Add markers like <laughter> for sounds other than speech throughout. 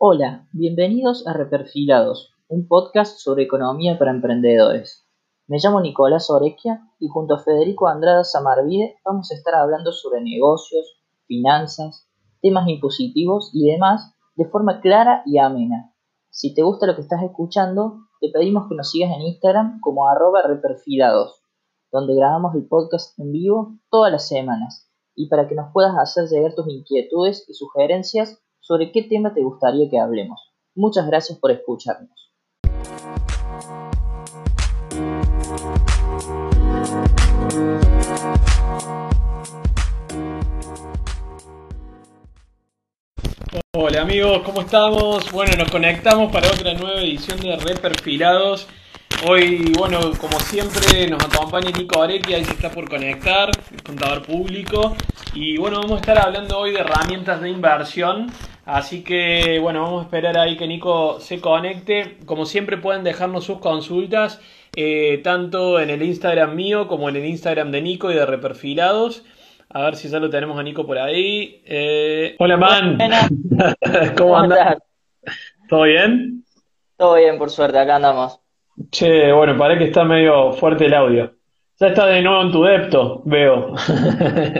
Hola, bienvenidos a Reperfilados, un podcast sobre economía para emprendedores. Me llamo Nicolás Orequia y junto a Federico Andrada Samarvide vamos a estar hablando sobre negocios, finanzas, temas impositivos y demás de forma clara y amena. Si te gusta lo que estás escuchando, te pedimos que nos sigas en Instagram como arroba reperfilados, donde grabamos el podcast en vivo todas las semanas y para que nos puedas hacer llegar tus inquietudes y sugerencias sobre qué tema te gustaría que hablemos. Muchas gracias por escucharnos. Hola amigos, ¿cómo estamos? Bueno, nos conectamos para otra nueva edición de Reperfilados. Hoy, bueno, como siempre, nos acompaña Nico Arequia, ahí se está por conectar, contador público. Y bueno, vamos a estar hablando hoy de herramientas de inversión. Así que bueno, vamos a esperar ahí que Nico se conecte. Como siempre pueden dejarnos sus consultas, eh, tanto en el Instagram mío como en el Instagram de Nico y de Reperfilados. A ver si ya lo tenemos a Nico por ahí. Eh, hola, man. <laughs> ¿Cómo, andas? ¿Todo bien? Todo bien, por suerte, acá andamos. Che, bueno, parece que está medio fuerte el audio. Ya está de nuevo en tu depto, veo.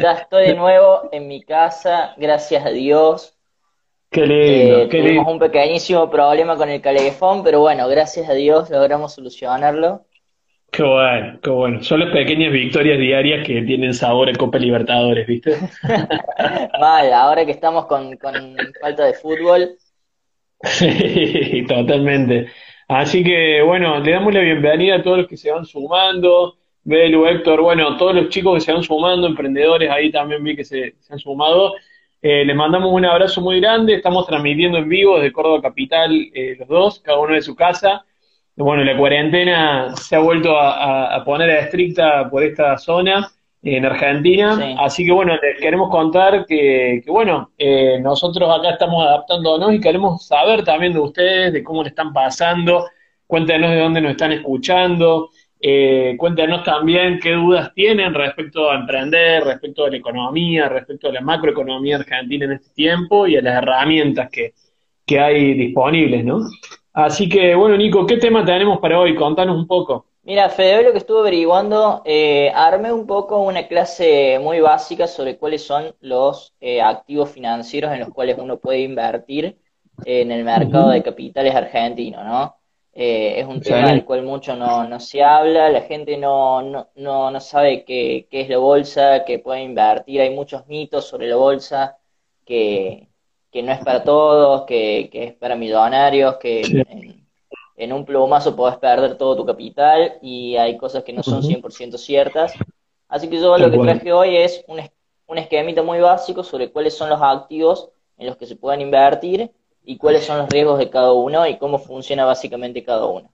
Ya estoy de nuevo en mi casa, gracias a Dios. Qué lindo, eh, qué tuvimos lindo. un pequeñísimo problema con el calefón, pero bueno, gracias a Dios logramos solucionarlo. Qué bueno, qué bueno. Son las pequeñas victorias diarias que tienen sabor a Copa Libertadores, ¿viste? <laughs> Mal, ahora que estamos con, con falta de fútbol, <laughs> Sí, totalmente. Así que bueno, le damos la bienvenida a todos los que se van sumando. Belu, Héctor, bueno, todos los chicos que se van sumando, emprendedores, ahí también vi que se, se han sumado. Eh, les mandamos un abrazo muy grande. Estamos transmitiendo en vivo desde Córdoba Capital, eh, los dos, cada uno de su casa. Bueno, la cuarentena se ha vuelto a, a- a poner a estricta por esta zona en Argentina. Sí. Así que bueno, les queremos contar que, que, bueno, eh, nosotros acá estamos adaptándonos y queremos saber también de ustedes, de cómo le están pasando. Cuéntenos de dónde nos están escuchando. Eh, cuéntenos también qué dudas tienen respecto a emprender, respecto a la economía, respecto a la macroeconomía argentina en este tiempo y a las herramientas que, que hay disponibles, ¿no? Así que, bueno, Nico, ¿qué tema tenemos para hoy? Contanos un poco. Mira, Fede, hoy lo que estuve averiguando, eh, armé un poco una clase muy básica sobre cuáles son los eh, activos financieros en los cuales uno puede invertir en el mercado de capitales argentino, ¿no? Eh, es un tema del cual mucho no, no se habla, la gente no, no, no, no sabe qué, qué es la bolsa, que puede invertir, hay muchos mitos sobre la bolsa, que, que no es para todos, que, que es para millonarios, que Sí. en, en un plumazo podés perder todo tu capital y hay cosas que no son Ujú. 100% ciertas. Así que yo lo que traje hoy es un, un esquemita muy básico sobre cuáles son los activos en los que se pueden invertir y cuáles son los riesgos de cada uno y cómo funciona básicamente cada uno.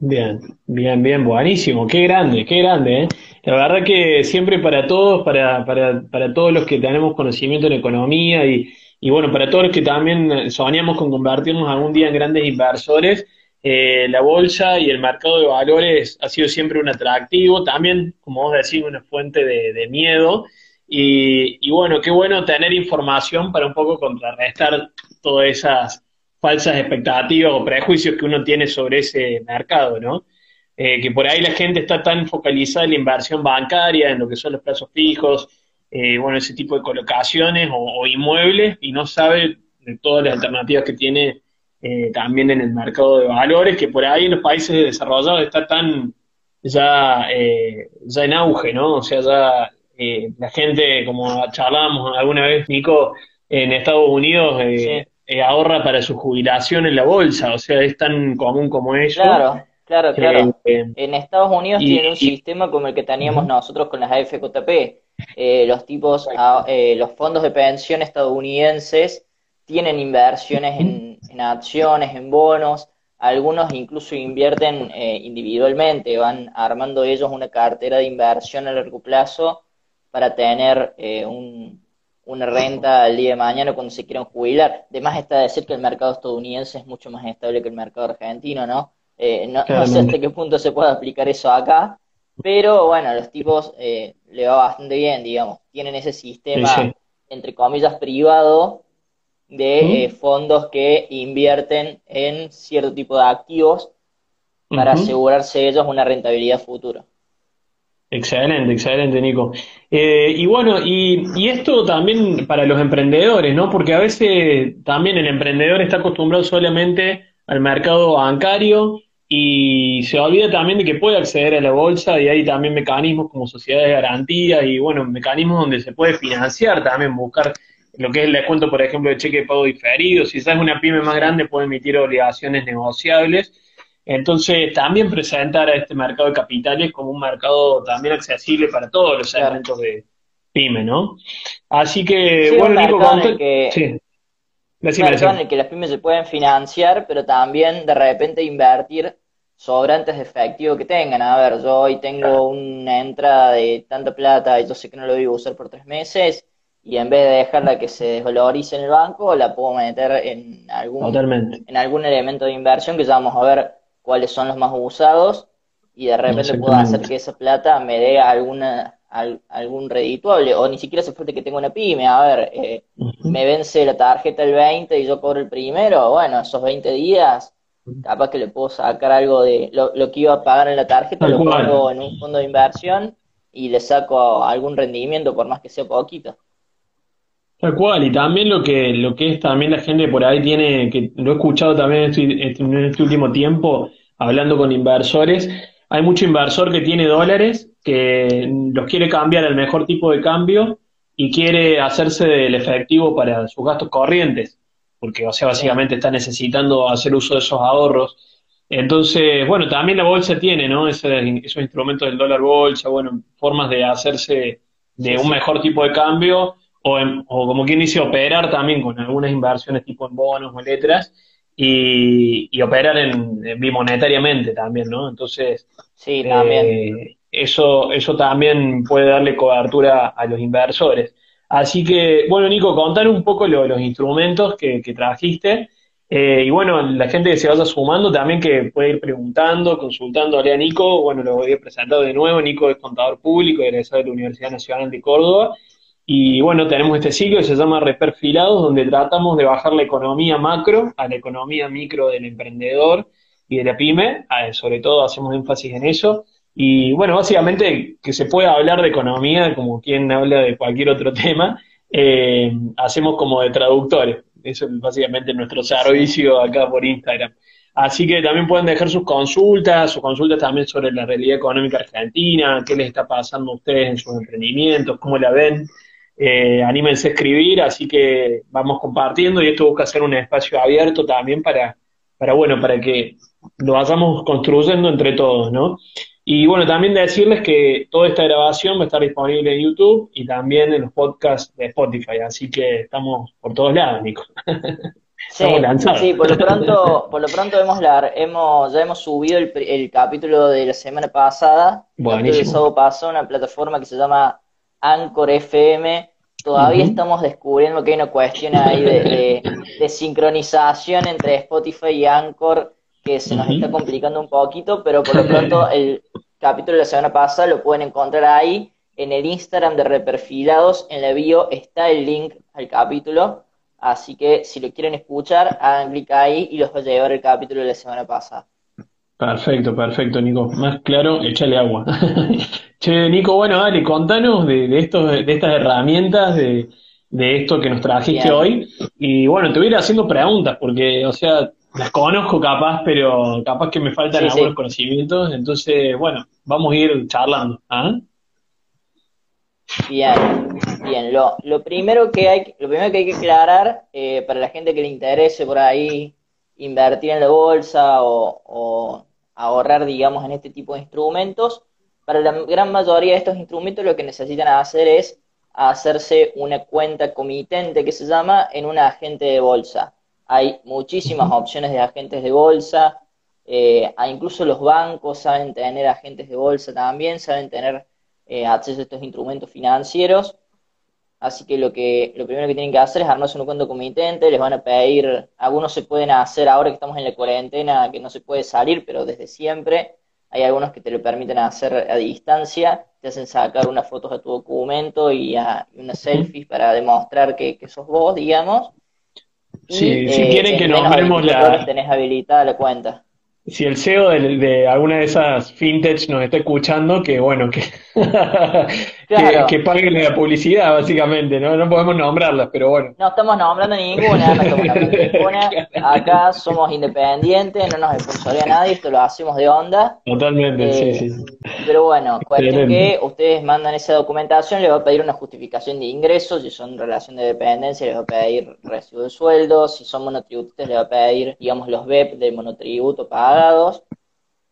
Bien, bien, bien, buenísimo, qué grande, qué grande, ¿eh? La verdad que siempre para todos, para, para, para todos los que tenemos conocimiento en economía y, y bueno, para todos los que también soñamos con convertirnos algún día en grandes inversores, eh, la bolsa y el mercado de valores ha sido siempre un atractivo, también, como vos decís, una fuente de, de miedo. Y, y bueno, qué bueno tener información para un poco contrarrestar todas esas falsas expectativas o prejuicios que uno tiene sobre ese mercado, ¿no? Eh, que por ahí la gente está tan focalizada en la inversión bancaria, en lo que son los plazos fijos, eh, bueno, ese tipo de colocaciones o, inmuebles y no sabe de todas las alternativas que tiene eh, también en el mercado de valores, que por ahí en los países desarrollados está tan ya, ya en auge, ¿no? O sea, ya la gente, como charlábamos alguna vez, Nico, en Estados Unidos eh, Sí. eh, ahorra para su jubilación en la bolsa, o sea, es tan común como ello. Claro, claro, claro. Eh, En Estados Unidos y- tienen un y- sistema como el que teníamos nosotros con las AFJP. Eh, los tipos, eh, los fondos de pensión estadounidenses tienen inversiones en, en acciones, en bonos, algunos incluso invierten eh, individualmente, van armando ellos una cartera de inversión a largo plazo para tener eh, un- una renta al día de mañana cuando se quieran jubilar. Además está decir que el mercado estadounidense es mucho más estable que el mercado argentino, ¿no? Eh, no, no sé hasta qué punto se puede aplicar eso acá, pero bueno, los tipos eh, le va bastante bien, digamos. Tienen ese sistema, Sí, sí. entre comillas, privado, de eh, fondos que invierten en cierto tipo de activos para asegurarse ellos una rentabilidad futura. Excelente, excelente, Nico. Eh, y bueno, y, esto también para los emprendedores, ¿no? Porque a veces también el emprendedor está acostumbrado solamente al mercado bancario y se olvida también de que puede acceder a la bolsa y hay también mecanismos como sociedades de garantía y bueno, mecanismos donde se puede financiar también, buscar lo que es el descuento, por ejemplo, de cheque de pago diferido. Si es una pyme más grande, puede emitir obligaciones negociables entonces, también presentar a este mercado de capitales como un mercado también accesible para todos los segmentos de pyme, ¿no? Así que, bueno, Nico, en el que, sí. en el que las pymes se pueden financiar, pero también de repente invertir sobrantes de efectivo que tengan. A ver, yo hoy tengo una entrada de tanta plata y yo sé que no lo voy a usar por tres meses y en vez de dejarla que se desvalorice en el banco, la puedo meter en algún, en algún elemento de inversión que ya vamos a ver cuáles son los más usados y de repente puedo hacer que esa plata me dé alguna algún redituable o ni siquiera se falta que tenga una pyme, a ver, eh, me vence la tarjeta el 20 y yo cobro el primero, bueno, esos 20 días capaz que le puedo sacar algo de lo, que iba a pagar en la tarjeta, lo pongo en un fondo de inversión y le saco algún rendimiento por más que sea poquito. Tal cual, y también lo que, lo que es también la gente por ahí tiene, que lo he escuchado también en este, en este último tiempo, hablando con inversores, hay mucho inversor que tiene dólares, que los quiere cambiar al mejor tipo de cambio y quiere hacerse del efectivo para sus gastos corrientes, porque o sea, básicamente está necesitando hacer uso de esos ahorros. Entonces, bueno, también la bolsa tiene, ¿no? esos instrumentos del dólar bolsa, bueno, formas de hacerse de un mejor tipo de cambio o, o como quien dice, operar también con algunas inversiones tipo en bonos o letras y, operar en, bimonetariamente también, ¿no? Entonces, sí, también. Eh, eso, eso también puede darle cobertura a los inversores. Así que, bueno, Nico, contar un poco lo, los instrumentos que, trajiste. Eh, y bueno, la gente que se vaya sumando también que puede ir preguntando, consultándole a Nico. Bueno, lo voy a presentar de nuevo. Nico es contador público, egresado de la Universidad Nacional de Córdoba y bueno, tenemos este ciclo que se llama Reperfilados, donde tratamos de bajar la economía macro a la economía micro del emprendedor y de la pyme, ah, sobre todo hacemos énfasis en eso. Y bueno, básicamente que se pueda hablar de economía como quien habla de cualquier otro <laughs> tema, eh, hacemos como de traductores. Eso es básicamente nuestro servicio acá por Instagram. Así que también pueden dejar sus consultas, sus consultas también sobre la realidad económica argentina, qué les está pasando a ustedes en sus emprendimientos, cómo la ven eh, anímense a escribir, así que vamos compartiendo y esto busca ser un espacio abierto también para, para bueno, para que lo vayamos construyendo entre todos, ¿no? Y bueno, también decirles que toda esta grabación va a estar disponible en YouTube y también en los podcasts de Spotify, así que estamos por todos lados, Nico. <laughs> Sí, sí, por lo pronto, por lo pronto hemos, la, hemos ya hemos subido el, el capítulo de la semana pasada, Buenísimo. el sábado pasó, una plataforma que se llama Anchor FM. Todavía estamos descubriendo que hay una cuestión ahí de, sincronización entre Spotify y Anchor que se nos está complicando un poquito, pero por lo pronto <laughs> el capítulo de la semana pasada lo pueden encontrar ahí en el Instagram de Reperfilados, en la bio está el link al capítulo, así que si lo quieren escuchar, hagan clic ahí y los va a llevar el capítulo de la semana pasada. Perfecto, perfecto, Nico. Más claro, échale agua. <laughs> che, Nico, bueno, dale, contanos de, de, estos, de estas herramientas, de, de esto que nos trajiste hoy. Y bueno, te voy a ir haciendo preguntas, porque, o sea, las conozco capaz, pero capaz que me faltan algunos conocimientos. Entonces, bueno, vamos a ir charlando. ¿ah? Bien, bien. Lo, lo, primero que hay, lo primero que hay que aclarar eh, para la gente que le interese por ahí invertir en la bolsa o ahorrar, digamos, en este tipo de instrumentos. Para la gran mayoría de estos instrumentos lo que necesitan hacer es hacerse una cuenta comitente que se llama en un agente de bolsa. Hay muchísimas opciones de agentes de bolsa, eh, incluso los bancos saben tener agentes de bolsa también, saben tener eh, acceso a estos instrumentos financieros. Así que lo que lo primero que tienen que hacer es armarse un cuenta comitente, les van a pedir, algunos se pueden hacer ahora que estamos en la cuarentena, que no se puede salir, pero desde siempre hay algunos que te lo permiten hacer a distancia, te hacen sacar unas fotos de tu documento y, a, unas selfies para demostrar que, sos vos, digamos. si quieren que nombremos la... tenés habilitada la cuenta si el CEO de, alguna de esas fintech nos está escuchando, que bueno, que, <laughs> que, paguen la publicidad, básicamente, ¿no? No podemos nombrarlas, pero bueno. No estamos nombrando ninguna, no estamos nombrando <laughs> ninguna. Acá somos independientes, no nos sponsoría nadie, esto lo hacemos de onda. Totalmente, sí, sí. Pero bueno, cuestión que ustedes mandan esa documentación, les va a pedir una justificación de ingresos, si son relación de dependencia, les va a pedir recibo de sueldo, si son monotributistas, les va a pedir, digamos, los BEP del monotributo pagados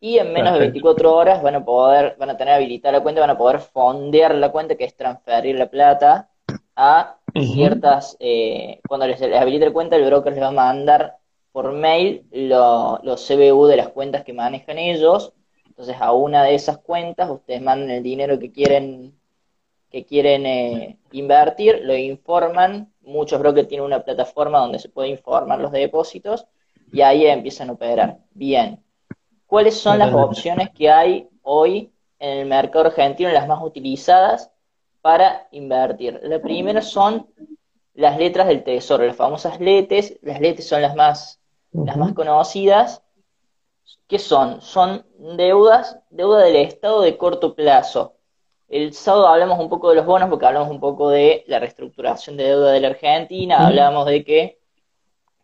y en menos de 24 horas van a poder, van a tener habilitada la cuenta, van a poder fondear la cuenta, que es transferir la plata a ciertas, eh, cuando les, habilite la cuenta, el broker les va a mandar por mail los CBU de las cuentas que manejan ellos. Entonces a una de esas cuentas ustedes mandan el dinero que quieren que quieren eh, invertir, lo informan. Muchos brokers tienen una plataforma donde se puede informar los depósitos y ahí empiezan a operar. Bien, ¿Cuáles son las opciones que hay hoy en el mercado argentino, las más utilizadas para invertir? La primera son las letras del tesoro, las famosas letes. Las letes son las más, las más conocidas. ¿Qué son? Son deudas, deuda del Estado de corto plazo. El sábado hablamos un poco de los bonos porque hablamos un poco de la reestructuración de deuda de la Argentina, hablamos de que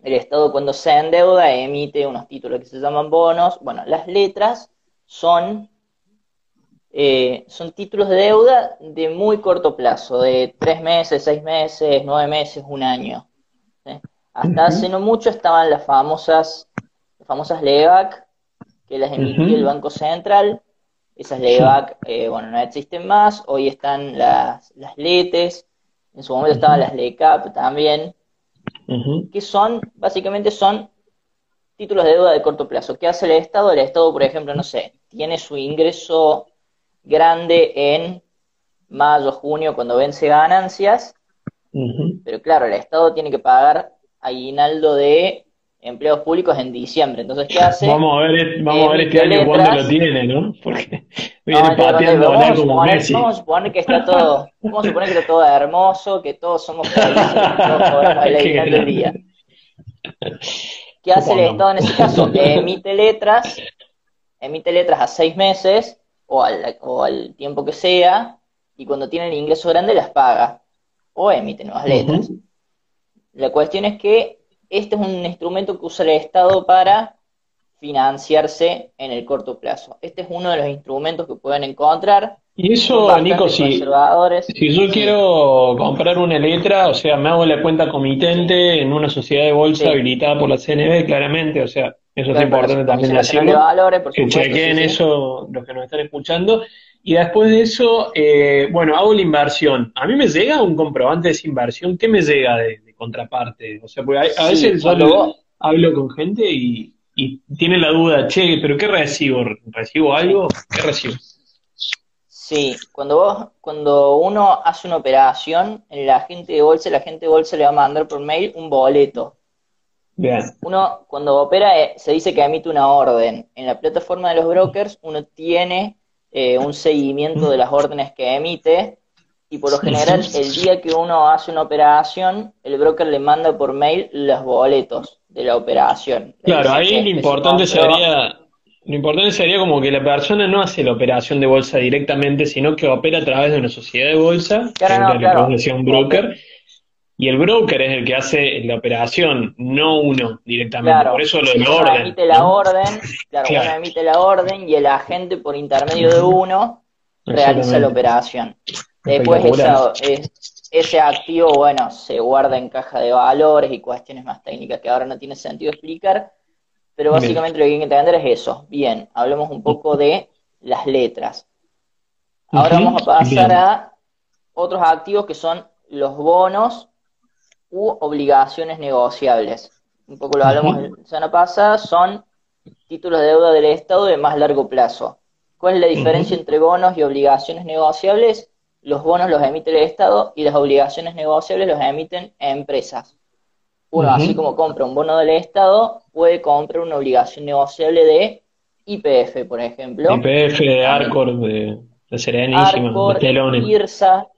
el Estado cuando se endeuda emite unos títulos que se llaman bonos. Bueno, las letras son, eh, son títulos de deuda de muy corto plazo, de tres meses, seis meses, nueve meses, un año. Hasta hace no mucho estaban las famosas, las famosas LEVAC, que las emitía el Banco Central. Esas LEVAC, eh, bueno, no existen más. Hoy están las, las LETES. En su momento estaban las LECAP también que son, básicamente son títulos de deuda de corto plazo. ¿Qué hace el Estado? El Estado, por ejemplo, no sé, tiene su ingreso grande en mayo, junio, cuando vence ganancias, pero claro, el Estado tiene que pagar aguinaldo de empleos públicos en diciembre. Entonces, ¿qué hace? Vamos a ver, vamos a ver este año cuándo lo tiene, ¿no? Porque viene pateando vamos, a suponer, vamos a suponer que está todo, vamos a suponer que está todo hermoso, que todos somos felices, que todos podemos <laughs> bailar el día. ¿Qué hace el Estado en ese caso? <laughs> Emite letras, emite letras a seis meses o al, o al tiempo que sea, y cuando tiene el ingreso grande las paga, o emite nuevas letras. La cuestión es que este es un instrumento que usa el Estado para financiarse en el corto plazo. Este es uno de los instrumentos que pueden encontrar. Y eso, Nico, si, si yo quiero comprar una letra, o sea, me hago la cuenta comitente en una sociedad de bolsa habilitada por la CNB, claramente, o sea, eso es importante también decirlo. que chequen eso los que nos están escuchando. Y después de eso, eh, bueno, hago la inversión. A mí me llega un comprobante de esa inversión. ¿Qué me llega de, contraparte? O sea, porque a, veces yo hablo con gente y, y tiene la duda, che, ¿pero qué recibo? ¿Recibo algo? ¿Qué recibo? Sí, cuando vos, cuando uno hace una operación, en la agente de bolsa, la agente de bolsa le va a mandar por mail un boleto. Bien. Uno, cuando opera, eh, se dice que emite una orden. En la plataforma de los brokers, uno tiene eh, un seguimiento de las órdenes que emite y por lo general el día que uno hace una operación, el broker le manda por mail los boletos de la operación. Claro, ahí lo importante sería lo importante sería como que la persona no hace la operación de bolsa directamente, sino que opera a través de una sociedad de bolsa, claro, que un broker, y el broker es el que hace la operación, no uno directamente. por eso lo del orden. emite la orden, claro, uno emite la orden y el agente por intermedio de uno realiza la operación. Después ese activo, bueno, se guarda en caja de valores y cuestiones más técnicas que ahora no tiene sentido explicar, pero básicamente lo que hay que entender es eso. Bien, hablemos un poco de las letras. Ahora vamos a pasar a otros activos que son los bonos u obligaciones negociables. Un poco lo hablamos la semana pasada, son títulos de deuda del Estado de más largo plazo. ¿Cuál es la diferencia entre bonos y obligaciones negociables? Los bonos los emite el Estado y las obligaciones negociables los emiten empresas. Uno, así como compra un bono del Estado, puede comprar una obligación negociable de IPF, por ejemplo. IPF, de Arcor, de, de Serenísima, de IRSA.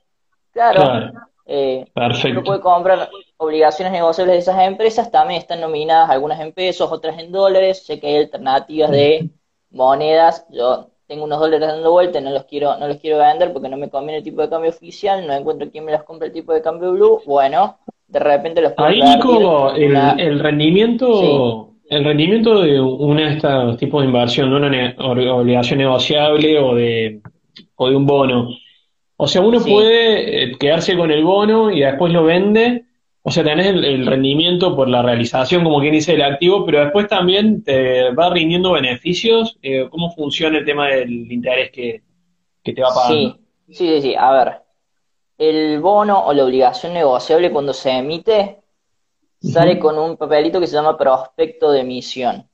Claro. Eh, Perfecto. Uno puede comprar obligaciones negociables de esas empresas también están nominadas algunas en pesos, otras en dólares. Sé que hay alternativas de monedas. Yo tengo unos dólares dando vuelta, no los quiero, no los quiero vender porque no me conviene el tipo de cambio oficial, no encuentro quién me las compre el tipo de cambio blue. Bueno, de repente los puedo Ahí, Nico, el, rendimiento, el rendimiento de una de estos tipos de inversión, de una obligación negociable o de, o de un bono. O sea, uno puede eh, quedarse con el bono y después lo vende. O sea, tenés el, rendimiento por la realización, como quien dice, del activo, pero después también te va rindiendo beneficios. Eh, ¿Cómo funciona el tema del interés que, que te va pagando? Sí, sí, sí. A ver, el bono o la obligación negociable cuando se emite sale con un papelito que se llama prospecto de emisión.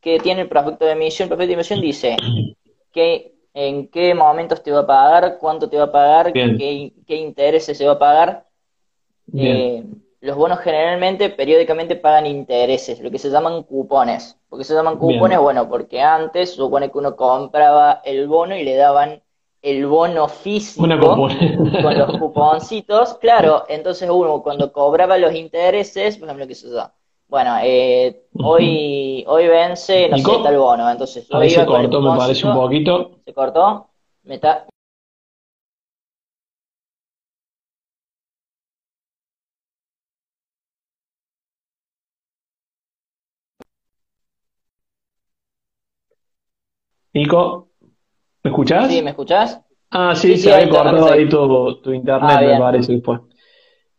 ¿Qué tiene el prospecto de emisión? El prospecto de emisión dice que en qué momentos te va a pagar, cuánto te va a pagar, qué, intereses se va a pagar. Eh, los bonos generalmente, periódicamente pagan intereses, lo que se llaman cupones. ¿Por qué se llaman cupones? Bueno, porque antes supone que uno compraba el bono y le daban el bono físico con los <laughs> cuponcitos, claro, entonces uno cuando cobraba los intereses, por ejemplo, qué sé yo, bueno, eh, hoy, hoy vence, no sé, tal bono, entonces Ahí se cortó, me parece un poquito. ¿Se cortó? Me está... Nico, ¿me escuchás? Sí, ¿me escuchás? Ah, sí, se había cortado ahí tu, tu internet, ah, me parece después.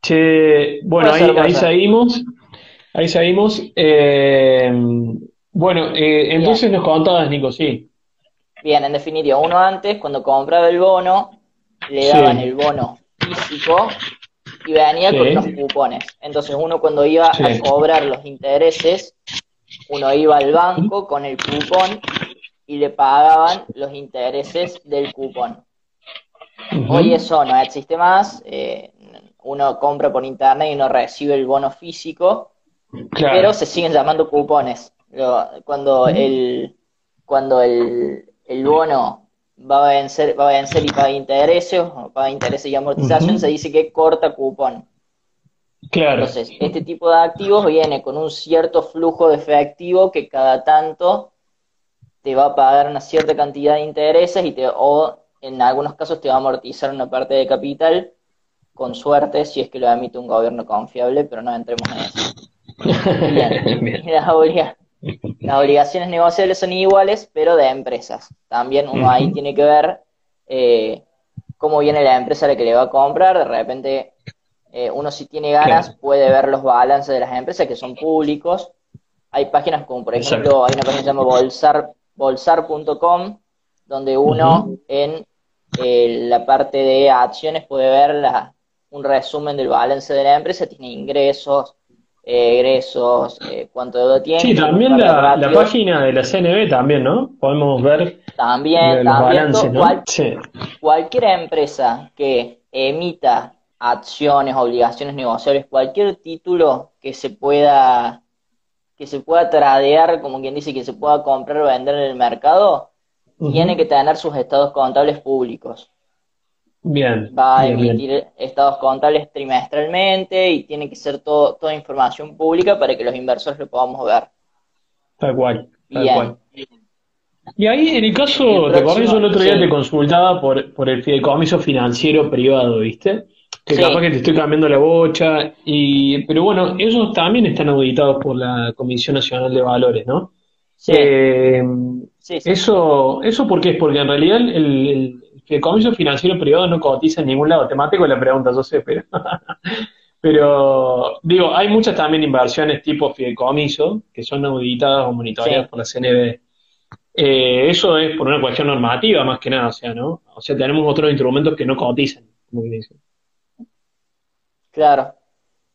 Che, bueno, ahí, ahí seguimos. Ahí seguimos. Eh, bueno, eh, entonces nos contabas, Nico, sí. Bien, en definitiva, uno antes, cuando compraba el bono, le daban el bono físico y venía con unos cupones. Entonces uno cuando iba a cobrar los intereses, uno iba al banco con el cupón y le pagaban los intereses del cupón. Hoy eso no existe más, eh, uno compra por internet y no recibe el bono físico, pero se siguen llamando cupones. Cuando el cuando el, bono va a vencer, va a vencer y paga intereses, o paga intereses y amortización, se dice que corta cupón. Claro. Entonces, este tipo de activos viene con un cierto flujo de efectivo que cada tanto te va a pagar una cierta cantidad de intereses y te, o en algunos casos te va a amortizar una parte de capital, con suerte, si es que lo emite un gobierno confiable, pero no entremos en eso. <laughs> <laughs> Las, obligaciones negociables son iguales, pero de empresas. También uno ahí tiene que ver eh, cómo viene la empresa a la que le va a comprar. De repente, eh, uno si tiene ganas puede ver los balances de las empresas que son públicos. Hay páginas como, por ejemplo, hay una página que se llama bolsar, bolsar.com, donde uno en eh, la parte de acciones puede ver la, un resumen del balance de la empresa, tiene ingresos, eh, egresos, eh, cuánto deuda tiene. Sí, también la, página de la CNB también, ¿no? Podemos ver también, Cualquier empresa que emita acciones, obligaciones negociables, cualquier título que se pueda que se pueda tradear, como quien dice, que se pueda comprar o vender en el mercado, tiene que tener sus estados contables públicos. Bien. Va a emitir estados contables trimestralmente y tiene que ser todo, toda información pública para que los inversores lo podamos ver. Tal cual, tal cual. Y ahí, en el caso, te acuerdas, yo el otro día te consultaba por, por el fideicomiso financiero privado, ¿viste? Que capaz que te estoy cambiando la bocha, y, pero bueno, ellos también están auditados por la Comisión Nacional de Valores, ¿no? Sí. Eh, eso, ¿Eso por qué es? Porque en realidad el, fideicomiso financiero privado no cotiza en ningún lado. Temático la pregunta, yo sé, pero. <laughs> pero, digo, hay muchas también inversiones tipo fideicomiso que son auditadas o monitoreadas por la CNB. Eh, eso es por una cuestión normativa más que nada, o sea, ¿no? O sea, tenemos otros instrumentos que no cotizan, como que dicen. Claro.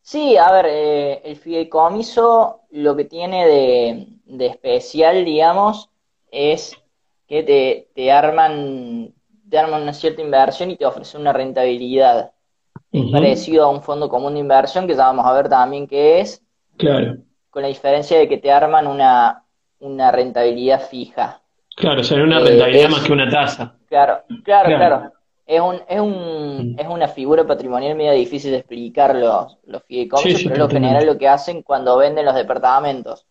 Sí, a ver, eh, el fideicomiso lo que tiene de, de especial, digamos, es que te, te arman te arman una cierta inversión y te ofrecen una rentabilidad. Parecido a un fondo común de inversión, que ya vamos a ver también qué es. Claro. Con la diferencia de que te arman una, una rentabilidad fija. Claro, o sea, una eh, rentabilidad más que una tasa. Claro, claro, claro. Es, un, es, un, es una figura patrimonial medio difícil de explicar los, los fideicomisos, pero es lo general lo que hacen cuando venden los departamentos.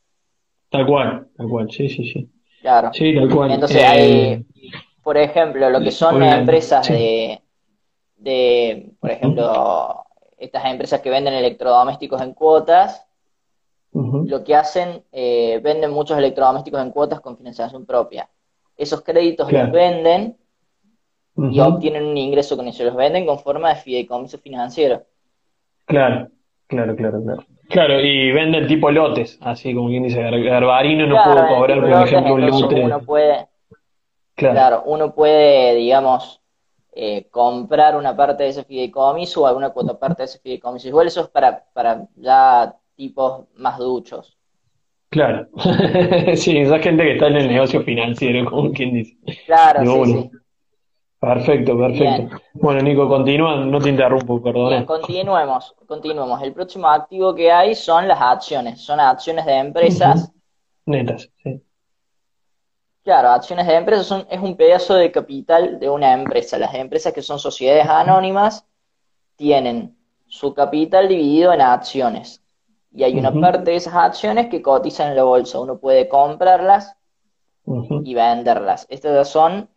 Tal cual, tal cual, sí, sí, sí. Claro. Sí, tal cual. Entonces hay, eh, por ejemplo, lo que son empresas de, de, por ejemplo, estas empresas que venden electrodomésticos en cuotas, lo que hacen, eh, venden muchos electrodomésticos en cuotas con financiación propia. Esos créditos los venden y obtienen un ingreso con ellos. Los venden con forma de fideicomiso financiero. Claro, claro, claro, claro. Claro, y venden tipo lotes, así como quien dice, Garbarino no puedo cobrar, por ejemplo, un lote. Uno puede, claro. uno puede, digamos, eh, comprar una parte de ese fideicomiso o alguna cuota parte de ese fideicomiso. Igual eso es para, para ya tipos más duchos. Claro, <laughs> sí, esa gente que está en el negocio financiero, como quien dice. Claro, sí, sí. Perfecto, perfecto. Bueno, Nico, continúa, no te interrumpo, perdón. Bien, continuemos, continuemos. El próximo activo que hay son las acciones, son acciones de empresas. Netas, sí. Claro, acciones de empresas son, es un pedazo de capital de una empresa. Las empresas que son sociedades anónimas tienen su capital dividido en acciones. Y hay una parte de esas acciones que cotizan en la bolsa. Uno puede comprarlas y venderlas. Estas son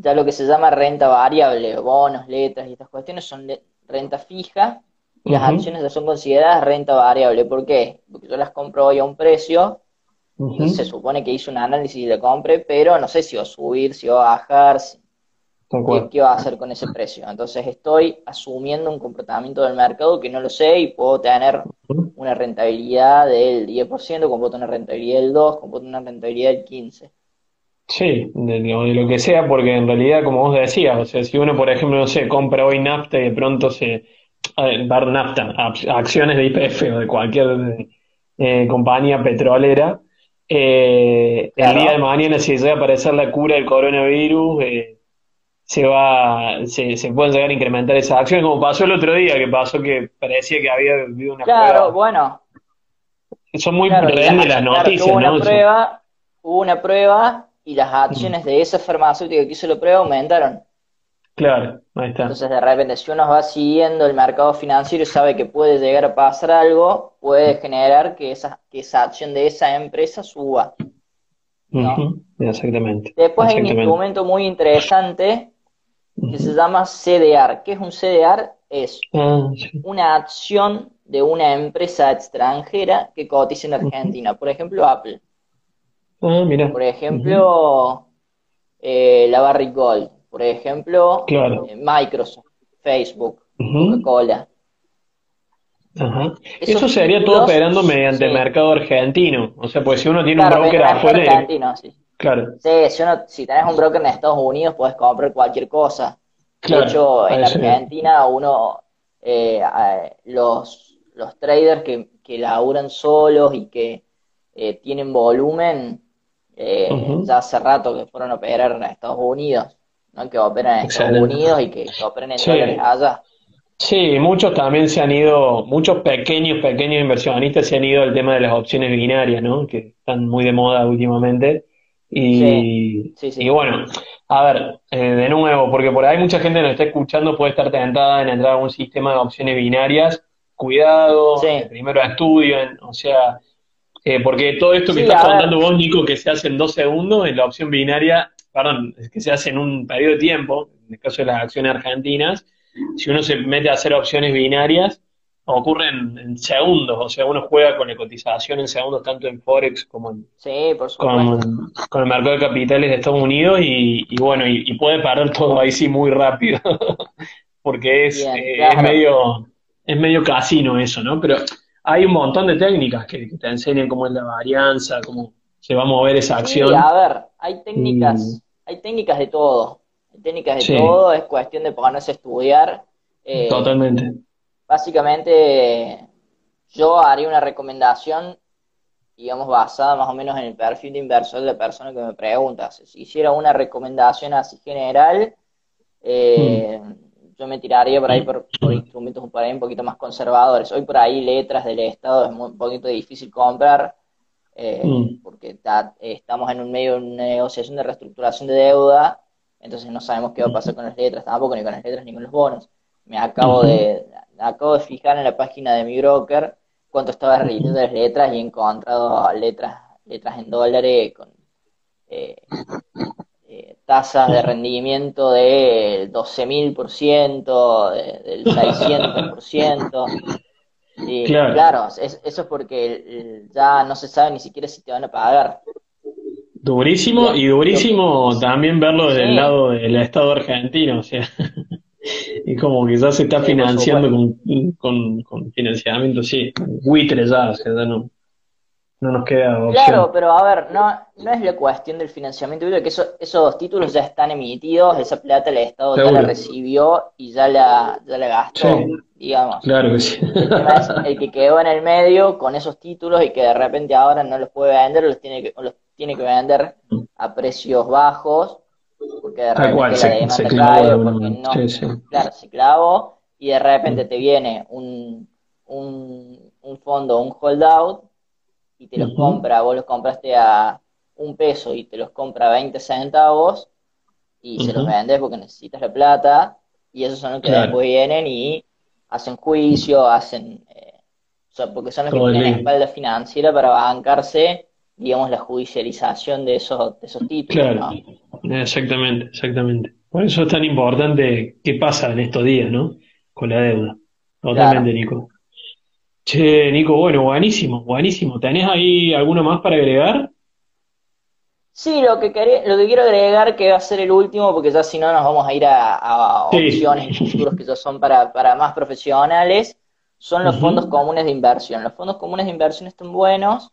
ya lo que se llama renta variable, bonos, letras y estas cuestiones son renta fija y las acciones ya son consideradas renta variable. ¿Por qué? Porque yo las compro hoy a un precio y se supone que hice un análisis de compre, pero no sé si va a subir, si va a bajar, qué, va a hacer con ese precio. Entonces estoy asumiendo un comportamiento del mercado que no lo sé y puedo tener una rentabilidad del 10%, como puedo tener rentabilidad del 2%, como puedo tener rentabilidad del 15%. Sí, de, lo que sea, porque en realidad, como vos decías, o sea, si uno, por ejemplo, no sé, compra hoy nafta y de pronto se va nafta, acciones de IPF o de cualquier eh, compañía petrolera, eh, el día de mañana, si llega a aparecer la cura del coronavirus, eh, se va, se, se, pueden llegar a incrementar esas acciones, como pasó el otro día, que pasó que parecía que había habido una claro, bueno. Son muy claro, las, noticias, hubo Una prueba, hubo una prueba y las acciones de esa farmacéutica que hizo la prueba aumentaron. Claro, ahí está. Entonces, de repente, si uno va siguiendo el mercado financiero y sabe que puede llegar a pasar algo, puede generar que esa, que esa acción de esa empresa suba. Exactamente. Después hay un instrumento muy interesante que se llama CDR. ¿Qué es un CDR? Es ah, una acción de una empresa extranjera que cotiza en Argentina. Por ejemplo, Apple. Ah, por ejemplo, eh, la Barrick Gold. Por ejemplo, eh, Microsoft, Facebook, Coca-Cola. Ajá. Eso sería todo operando mediante el mercado argentino. O sea, pues si uno tiene un broker afuera. Argentino, sí. Claro. Sí, si, uno, si tenés un broker en Estados Unidos, puedes comprar cualquier cosa. de hecho, en Argentina, uno, eh, los, los traders que, que laburan solos y que tienen volumen, eh, ya hace rato que fueron a operar en Estados Unidos, ¿no? que operan en Estados Unidos y que, operan en dólares allá. Sí, muchos también se han ido, muchos pequeños, pequeños inversionistas se han ido al tema de las opciones binarias, ¿no? Que están muy de moda últimamente. Y, y bueno, a ver, eh, de nuevo, porque por ahí mucha gente nos está escuchando, puede estar tentada en entrar a un sistema de opciones binarias. Cuidado, primero estudien, o sea, eh, porque todo esto que estás contando vos, Nico, que se hace en dos segundos, en la opción binaria, perdón, es que se hace en un periodo de tiempo, en el caso de las acciones argentinas, si uno se mete a hacer opciones binarias, ocurren en segundos, o sea, uno juega con la cotización en segundos, tanto en Forex como en, con, el mercado de capitales de Estados Unidos, y, bueno, y, puede parar todo ahí sí muy rápido, <laughs> porque es, eh, es medio es medio casino eso, ¿no? Pero hay un montón de técnicas que, te enseñan cómo es la varianza, cómo se va a mover esa acción. Sí, a ver, hay técnicas, hay técnicas de todo. Hay técnicas de todo, es cuestión de ponerse a estudiar. Eh, Totalmente. Básicamente, yo haría una recomendación, digamos, basada más o menos en el perfil de inversor de la persona que me pregunta. Si hiciera una recomendación así general, eh, mm yo me tiraría por ahí por, instrumentos por ahí un poquito más conservadores. Hoy por ahí letras del Estado es un poquito difícil comprar, eh, mm. porque estamos en un medio de una negociación de reestructuración de deuda entonces no sabemos qué va a pasar con las letras tampoco, ni con las letras ni con los bonos. Me acabo de acabo de fijar en la página de mi broker cuánto estaba rindiendo las letras y he encontrado letras letras en dólares con eh, tasas de rendimiento del 12.000%, del 600%. Y claro, claro eso es porque ya no se sabe ni siquiera si te van a pagar. Durísimo y durísimo también verlo desde el lado del Estado argentino, o sea, <laughs> y como que ya se está financiando con, con, financiamiento, sí, buitre ya, o sea, ya no, no nos queda opción. Claro, pero a ver, no, no es la cuestión del financiamiento, que esos títulos ya están emitidos, esa plata el Estado ya la recibió y ya la, ya la gastó, digamos. Claro que sí. El, el que quedó en el medio con esos títulos y que de repente ahora no los puede vender, los tiene que, los tiene que vender a precios bajos, porque de repente la demanda se cae, porque no, claro, se clavó, y de repente te viene un, un, un fondo, un holdout, y te los compra, vos los compraste a un peso y te los compra a 20 centavos, y se los vendes porque necesitas la plata, y esos son los que después vienen y hacen juicio, hacen... Eh, o sea, porque son los que tienen espalda financiera para bancarse digamos, la judicialización de esos, de esos títulos. Claro, exactamente, exactamente. Por eso es tan importante qué pasa en estos días, ¿no? Con la deuda. Totalmente, Nico. Che, Nico, bueno, buenísimo, buenísimo. ¿Tenés ahí alguno más para agregar? Sí, lo que, lo que quiero agregar, que va a ser el último, porque ya si no nos vamos a ir a, opciones y futuros que ya son para, para más profesionales, son los fondos comunes de inversión. Los fondos comunes de inversión están buenos,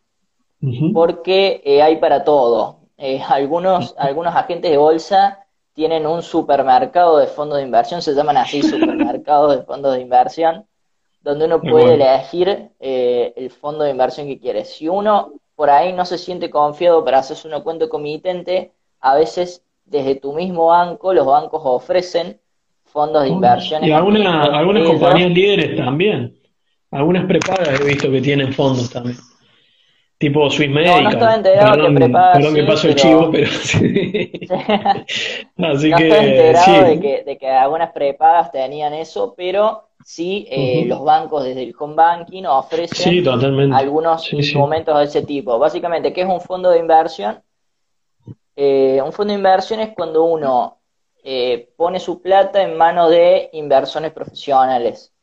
porque eh, hay para todo. Eh, algunos, algunos agentes de bolsa tienen un supermercado de fondos de inversión, se llaman así <laughs> supermercados de fondos de inversión, donde uno puede elegir eh, el fondo de inversión que quiere. Si uno por ahí no se siente confiado para hacerse una cuenta comitente, a veces desde tu mismo banco, los bancos ofrecen fondos de inversión. Y algunas compañías líderes también. Algunas prepagas he visto que tienen fondos también. Tipo Swiss Medical. No, no estaba enterado perdón, que. Perdón que paso el chivo, pero <laughs> sí. <laughs> Así no que, estaba enterado de, que, de que algunas prepagas tenían eso, pero sí eh, los bancos desde el home banking ofrecen algunos momentos de ese tipo. Básicamente, ¿qué es un fondo de inversión? Eh, un fondo de inversión es cuando uno eh, pone su plata en manos de inversores profesionales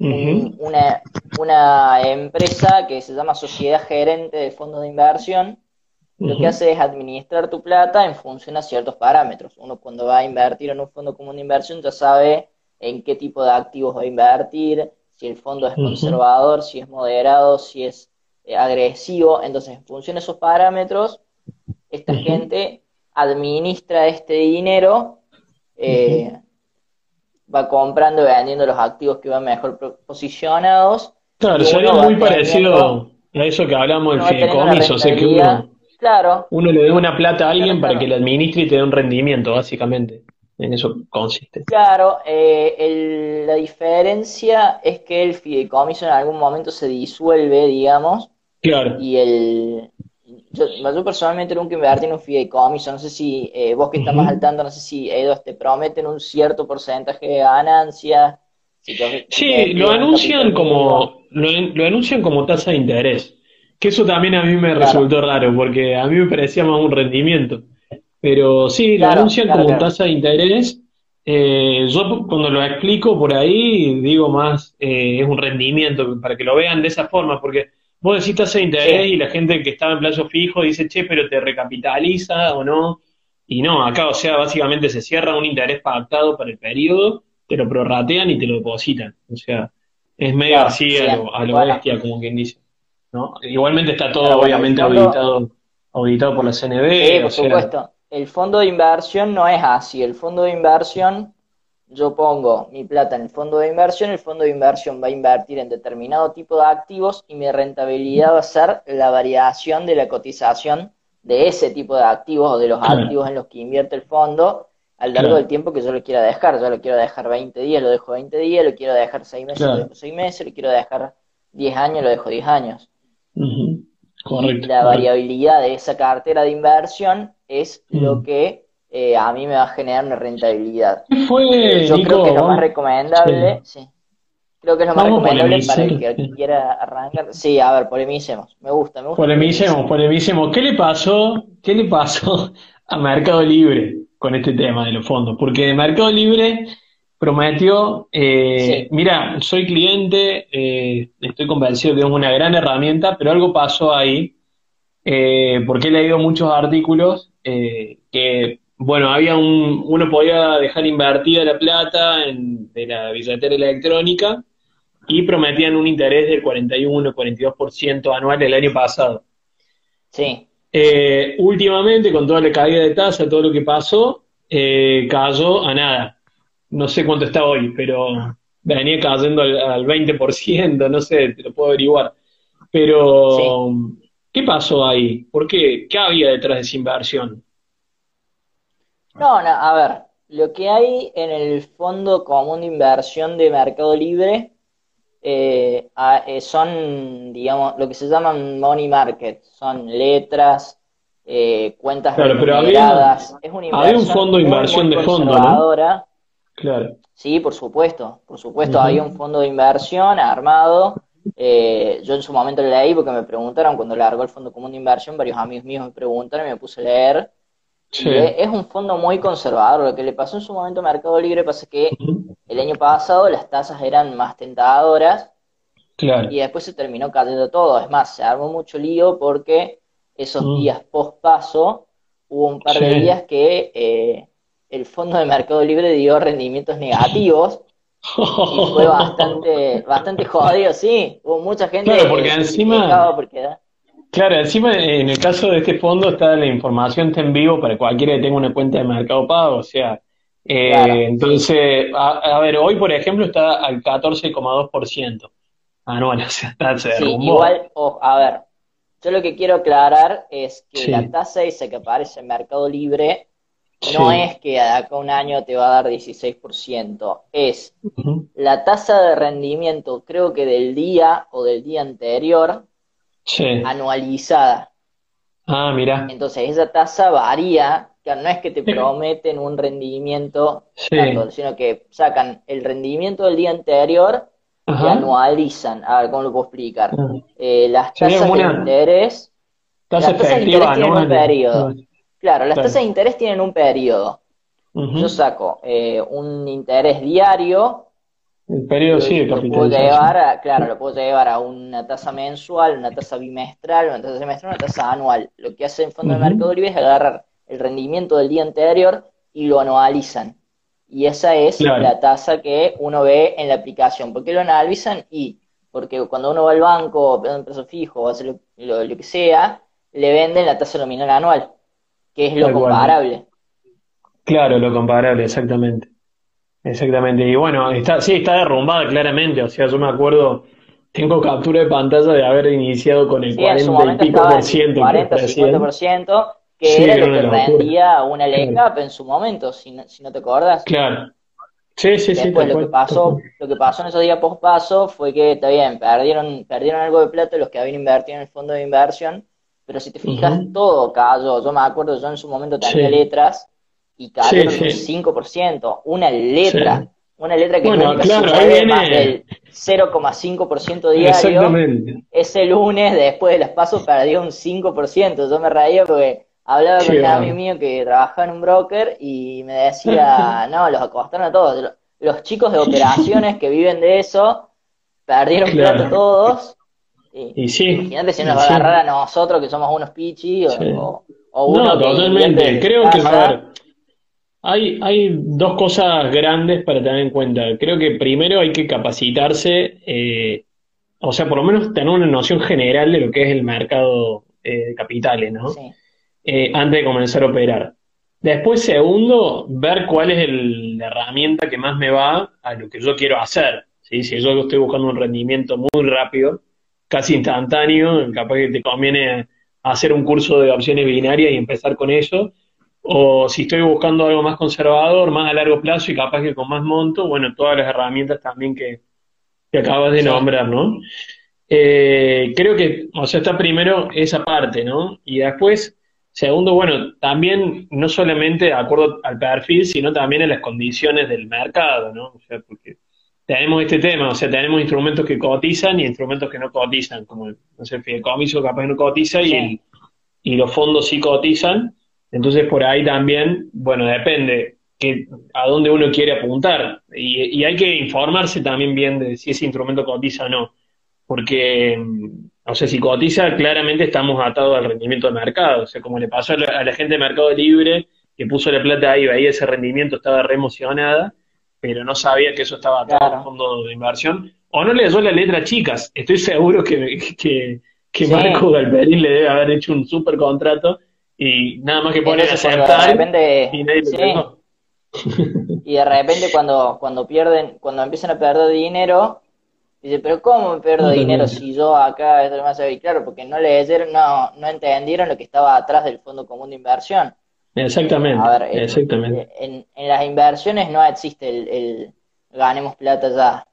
una, una, empresa que se llama Sociedad Gerente de Fondos de Inversión, lo que hace es administrar tu plata en función a ciertos parámetros. Uno cuando va a invertir en un fondo común de inversión ya sabe en qué tipo de activos va a invertir, si el fondo es conservador, si es moderado, si es eh, agresivo. Entonces, en función de esos parámetros, esta gente administra este dinero eh, va comprando y vendiendo los activos que van mejor posicionados. Claro, sería muy parecido a eso que hablamos del fideicomiso, o sea que uno, claro, uno le dé una plata a alguien para que le administre y te dé un rendimiento, básicamente. En eso consiste. Claro, eh, la diferencia es que el fideicomiso en algún momento se disuelve, digamos. Claro. Y el, yo, yo, personalmente nunca invertí en un fideicomiso, no sé si eh, vos que estás más al tanto, no sé si ellos te prometen un cierto porcentaje de ganancias. sí, lo anuncian como lo, anuncian como tasa de interés, que eso también a mí me resultó raro, porque a mí me parecía más un rendimiento. Pero sí, lo anuncian como tasa de interés. Eh, yo cuando lo explico por ahí digo más eh, es un rendimiento para que lo vean de esa forma, porque vos decís tasa de interés y la gente que estaba en plazo fijo dice, che, pero te recapitaliza o no. Y no, acá, o sea, básicamente se cierra un interés pactado para el periodo, te lo prorratean y te lo depositan. O sea, es medio así a lo, bestia, como quien dice. ¿no? Igualmente está todo, obviamente, auditado, auditado por la CNB. por supuesto. El fondo de inversión no es así. El fondo de inversión yo pongo mi plata en el fondo de inversión, el fondo de inversión va a invertir en determinado tipo de activos y mi rentabilidad va a ser la variación de la cotización de ese tipo de activos o de los activos en los que invierte el fondo a lo largo del tiempo que yo lo quiera dejar. Yo lo quiero dejar 20 días, lo dejo 20 días, lo quiero dejar 6 meses, lo dejo 6 meses, lo quiero dejar 10 años, lo dejo 10 años. Correcto, y la variabilidad de esa cartera de inversión es lo que eh, a mí me va a generar una rentabilidad. ¿Qué fue, Yo Nico? creo que es lo más recomendable, sí. Creo que es lo más Vamos recomendable para el que quiera arrancar. Sí, a ver, polemicemos. Me gusta, me gusta. Polemicemos, polemicemos. ¿Qué le pasó? ¿Qué le pasó <laughs> a Mercado Libre con este tema de los fondos? Porque Mercado Libre prometió, eh, Sí. mira, soy cliente, eh, estoy convencido que es una gran herramienta, pero algo pasó ahí, eh, porque he leído muchos artículos eh, que, bueno, había un, uno podía dejar invertida la plata en, de la billetera electrónica y prometían un interés del 41, 42% anual el año pasado. Sí, últimamente, con toda la caída de tasa, todo lo que pasó, cayó a nada. No sé cuánto está hoy, pero venía cayendo al, al 20%, no sé, te lo puedo averiguar. Pero, ¿qué pasó ahí? ¿Por qué? ¿Qué había detrás de esa inversión? No, no, a ver, lo que hay en el Fondo Común de Inversión de Mercado Libre eh, eh, son, digamos, lo que se llaman money market, son letras, eh, cuentas Claro, pero había- remuneradas. Es una había un inversión fondo de muy, inversión muy de fondo, ¿no? Claro. Sí, por supuesto, por supuesto, Ujú. había un fondo de inversión armado. eh, yo en su momento lo leí porque me preguntaron cuando largó el Fondo Común de Inversión, varios amigos míos me preguntaron y me puse a leer. Sí. Y es un fondo muy conservador. Lo que le pasó en su momento a Mercado Libre pasa que el año pasado las tasas eran más tentadoras Claro. y después se terminó cayendo todo. Es más, se armó mucho lío porque esos días post paso hubo un par de días que eh, el fondo de Mercado Libre dio rendimientos negativos y fue <laughs> bastante, bastante jodido, sí. Hubo mucha gente Claro, porque que encima- porque da- Claro, encima en el caso de este fondo está la información está en vivo para cualquiera que tenga una cuenta de Mercado Pago, o sea, eh, Claro. entonces, a, a ver, hoy por ejemplo está al 14,2% anual, <laughs> o sea, está, se Sí, igual, ojo, a ver, yo lo que quiero aclarar es que Sí. la tasa esa que aparece en Mercado Libre no es que de acá a un año te va a dar 16%, es la tasa de rendimiento, creo que del día o del día anterior, Sí. anualizada. Ah, mira, Entonces, esa tasa varía, no es que te prometen un rendimiento sí. tanto, sino que sacan el rendimiento del día anterior y anualizan. A ver, ¿cómo lo puedo explicar? Eh, las tasas de interés, Tasa las tasas de interés tienen un anual. periodo. Claro, las Claro. tasas de interés tienen un periodo. Yo saco eh, un interés diario, El periodo sí de lo puedo llevar a, claro, lo puedo llevar a una tasa mensual, una tasa bimestral, una tasa semestral, una tasa anual. Lo que hace el Fondo de Ujú. Mercado Libre es agarrar el rendimiento del día anterior y lo anualizan. Y esa es Claro. la tasa que uno ve en la aplicación. ¿Por qué lo analizan? Y porque cuando uno va al banco, pide un precio fijo o hace lo, lo- lo que sea, le venden la tasa nominal anual, que es lo Tal cual. comparable. Claro, lo comparable, exactamente. Exactamente. Y bueno, está, sí, está derrumbada claramente. O sea, yo me acuerdo, tengo captura de pantalla de haber iniciado con el Sí, en su 40 y pico por en ciento que 40, ofrecían. 50%, que Sí, era lo que rendía una Claro. LECAP en su momento, si no, si no te acordás. Claro. Sí, sí, sí, Después tal lo que pasó, lo que pasó en esos días post paso fue que, está bien, perdieron, perdieron algo de plata los que habían invertido en el fondo de inversión, pero si te fijas, todo cayó. Yo me acuerdo, yo en su momento tenía Sí. letras y cayeron Sí, un sí. 5%, una letra, una letra que Bueno, nunca claro, ahí viene- más del 0,5% diario. Exactamente. Ese lunes, después de las pasos, perdió un 5%. Yo me reía porque hablaba con un bárbaro. amigo mío que trabajaba en un broker y me decía, <laughs> no, los acostaron a todos. Los- Los chicos de <laughs> operaciones que viven de eso perdieron Claro. plata todos. Y, Y sí, imagínate si nos va a sí. agarrar a nosotros que somos unos pichi o, Sí. o- o uno No, totalmente. Creo que, a casa. ver, hay, hay dos cosas grandes para tener en cuenta. Creo que primero hay que capacitarse, eh, o sea, por lo menos tener una noción general de lo que es el mercado eh, de capitales, ¿no? Sí, Eh, antes de comenzar a operar. Después, segundo, ver cuál es el- la herramienta que más me va a lo que yo quiero hacer. ¿sí? Si yo estoy buscando un rendimiento muy rápido, casi instantáneo, capaz que te conviene hacer un curso de opciones binarias y empezar con eso. O si estoy buscando algo más conservador, más a largo plazo y capaz que con más monto, bueno, todas las herramientas también que, que acabas de nombrar, ¿no? Eh, creo que, o sea, está primero esa parte, ¿no? Y después, Segundo, bueno, también no solamente de acuerdo al perfil, sino también a las condiciones del mercado, ¿no? O sea, porque tenemos este tema, o sea, tenemos instrumentos que cotizan y instrumentos que no cotizan, como, no sé, el fideicomiso capaz no cotiza y, y los fondos sí cotizan. Entonces, por ahí también, bueno, depende que, a dónde uno quiere apuntar. Y, y hay que informarse también bien de si ese instrumento cotiza o no. Porque o sea, si cotiza, claramente estamos atados al rendimiento del mercado. O sea, como le pasó a la, gente de Mercado Libre, que puso la plata ahí, veía ese rendimiento, estaba re emocionada, pero no sabía que eso estaba atado al fondo de inversión. O no le dio las letras chicas. Estoy seguro que, que, que Marco Galperín le debe haber hecho un super contrato y nada más que pone a aceptar y nadie <laughs> Y de repente cuando, cuando pierden, cuando empiezan a perder dinero, Dice, pero ¿cómo me pierdo dinero si yo acá es más claro? Porque no leyeron, no, no entendieron lo que estaba atrás del Fondo Común de Inversión. Exactamente. A ver, exactamente. En, en, las inversiones no existe el, el ganemos plata ya.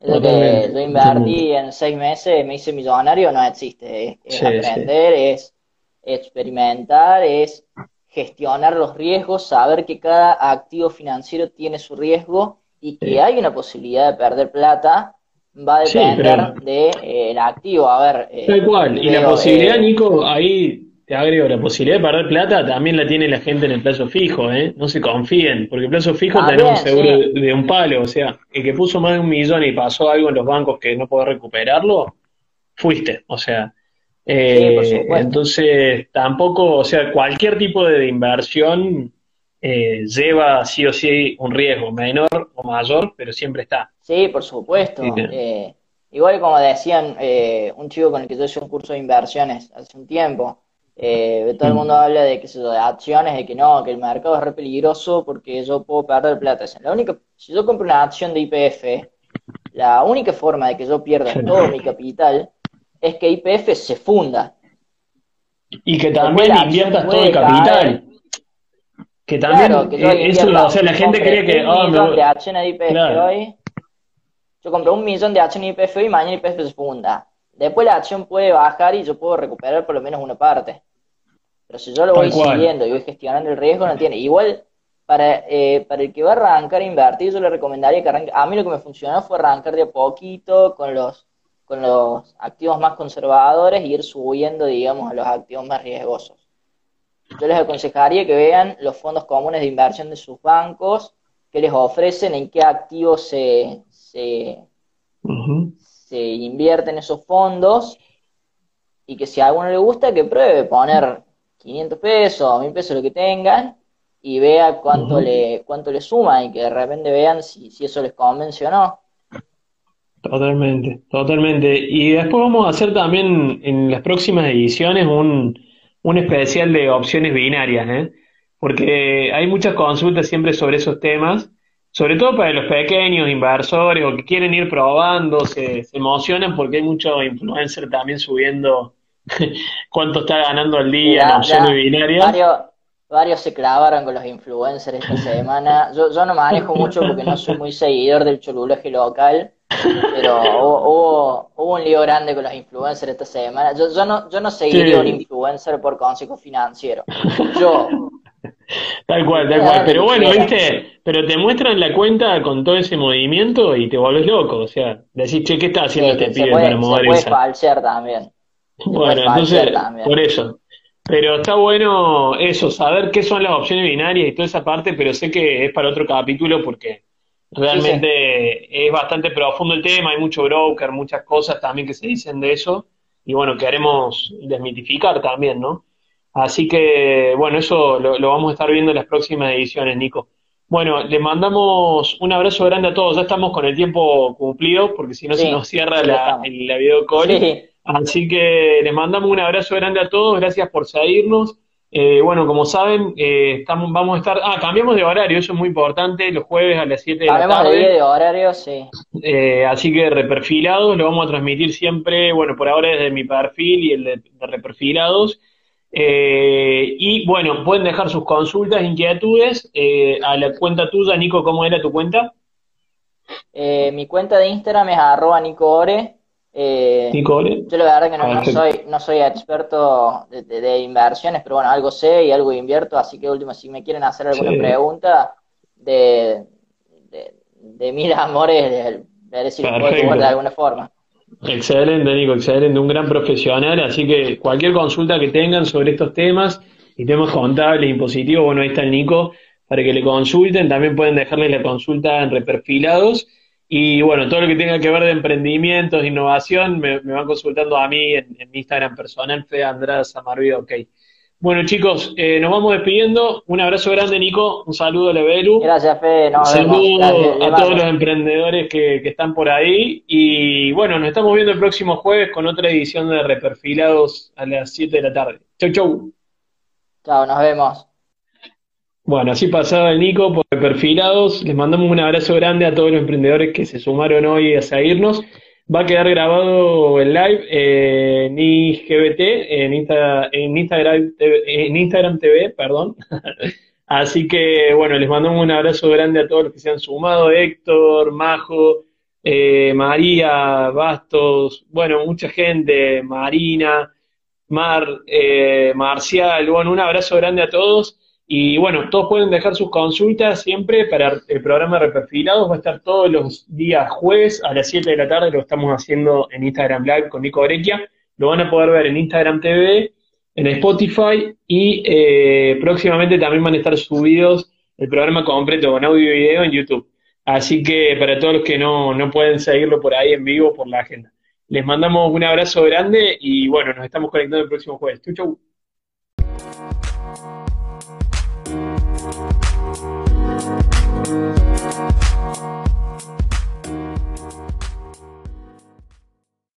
Lo que yo invertí en seis meses, me hice millonario, no existe. Es, aprender, es experimentar, es gestionar los riesgos, saber que cada activo financiero tiene su riesgo y que hay una posibilidad de perder plata va a depender del eh, activo. A ver. Eh, Tal cual. Y la posibilidad, eh, Nico, ahí te agrego, la posibilidad de perder plata también la tiene la gente en el plazo fijo, ¿eh? No se confíen, porque el plazo fijo tenemos seguro de, un palo. O sea, el que puso más de un millón y pasó algo en los bancos que no puede recuperarlo, fuiste. O sea. entonces, tampoco, o sea, cualquier tipo de inversión eh, lleva sí o sí un riesgo menor o mayor, pero siempre está. Sí, por supuesto. Eh, igual como decían eh, un chico con el que yo hice un curso de inversiones hace un tiempo, todo el mm. mundo habla de que de acciones, de que no, que el mercado es re peligroso porque yo puedo perder plata. La única, si yo compro una acción de IPF, la única forma de que yo pierda todo mi capital es que IPF se funda. Y que también inviertas todo el capital. Que también, eh, eso, o sea, la gente cree que. Un millón de acciones de IPF hoy. Yo compré un millón de acciones de IPF hoy y mañana IPF se funda. Después la acción puede bajar y yo puedo recuperar por lo menos una parte. Pero si yo lo voy siguiendo y voy gestionando el riesgo, no tiene. Igual, para, eh, para el que va a arrancar a invertir, yo le recomendaría que arranque. A mí lo que me funcionó fue arrancar de a poquito con los, con los activos más conservadores y ir subiendo, digamos, a los activos más riesgosos yo les aconsejaría que vean los fondos comunes de inversión de sus bancos, qué les ofrecen, en qué activos se, se, invierten esos fondos y que si a alguno le gusta, que pruebe poner 500 pesos, 1000 pesos, lo que tengan, y vea cuánto, le, cuánto le suma y que de repente vean si, si eso les convence o no. Totalmente, totalmente. Y después vamos a hacer también en las próximas ediciones un, un especial de opciones binarias, ¿eh? porque hay muchas consultas siempre sobre esos temas, sobre todo para los pequeños inversores o que quieren ir probando, se, emocionan porque hay muchos influencers también subiendo <laughs> cuánto está ganando al día en opciones binarias. Varios, varios se clavaron con los influencers esta semana. Yo, yo no manejo mucho porque no soy muy seguidor del cholulaje local, pero hubo, hubo, un lío grande con los influencers esta semana. Yo, yo, no, yo no seguiría un influencer por consejo financiero. Yo. Tal cual, tal cual. Pero bueno, viste, pero te muestran la cuenta con todo ese movimiento y te volvés loco. O sea, decís, che, ¿qué está haciendo este pibe para mover se puede falsear también. bueno, entonces, por eso. Pero está bueno eso, saber qué son las opciones binarias y toda esa parte, pero sé que es para otro capítulo porque Realmente es bastante profundo el tema, hay mucho broker, muchas cosas también que se dicen de eso, y bueno, queremos desmitificar también, ¿no? Así que, bueno, eso lo, vamos a estar viendo en las próximas ediciones, Nico. Bueno, le mandamos un abrazo grande a todos. Ya estamos con el tiempo cumplido, porque si no se nos cierra la, la video call. Así que les mandamos un abrazo grande a todos. Gracias por seguirnos. Eh, bueno, como saben, eh, estamos, vamos a estar. Ah, cambiamos de horario, eso es muy importante, los jueves a las 7 de la tarde. de horario, sí. Eh, así que reperfilados lo vamos a transmitir siempre, bueno, por ahora desde mi perfil y el de, reperfilados. Y bueno, pueden dejar sus consultas, inquietudes a la cuenta tuya, Nico, ¿cómo era tu cuenta? mi cuenta de Instagram es arroba nicoore Eh, yo la verdad que no, soy, no soy experto de, inversiones, pero bueno, algo sé y algo invierto, así que último, si me quieren hacer alguna pregunta de, de, de mil <laughs> amores, si lo puedo de alguna forma. Excelente, Nico, excelente, un gran profesional, así que cualquier consulta que tengan sobre estos temas y temas contables, impositivos, bueno, ahí está el Nico para que le consulten, también pueden dejarle la consulta en reperfilados. Y bueno, todo lo que tenga que ver de emprendimientos, innovación, me, van consultando a mí en, mi Instagram personal, Fe Andrada Samarvida, ok. Bueno, chicos, eh, nos vamos despidiendo. Un abrazo grande, Nico. Un saludo a Levelu. Gracias, Fe. un saludo a todos los emprendedores que, que, están por ahí. Y bueno, nos estamos viendo el próximo jueves con otra edición de Reperfilados a las 7 de la tarde. Chau, chau. Chao, nos vemos. Bueno, así pasaba el Nico por Reperfilados. Les mandamos un abrazo grande a todos los emprendedores que se sumaron hoy a seguirnos. Va a quedar grabado el live en IGBT, en, en, Instagram, TV, en Instagram TV, perdón. <laughs> Así que, bueno, les mandamos un abrazo grande a todos los que se han sumado, Héctor, Majo, eh, María, Bastos, bueno, mucha gente, Marina, Mar, eh, Marcial, bueno, un abrazo grande a todos. Y bueno, todos pueden dejar sus consultas siempre para el programa Reperfilados. Va a estar todos los días jueves a las 7 de la tarde. Lo estamos haciendo en Instagram Live con Nico Orequia. Lo van a poder ver en Instagram TV, en Spotify y eh, próximamente también van a estar subidos el programa completo con audio y video en YouTube. Así que para todos los que no, no pueden seguirlo por ahí en vivo por la agenda. Les mandamos un abrazo grande y bueno, nos estamos conectando el próximo jueves. Chau, chau. Podcast.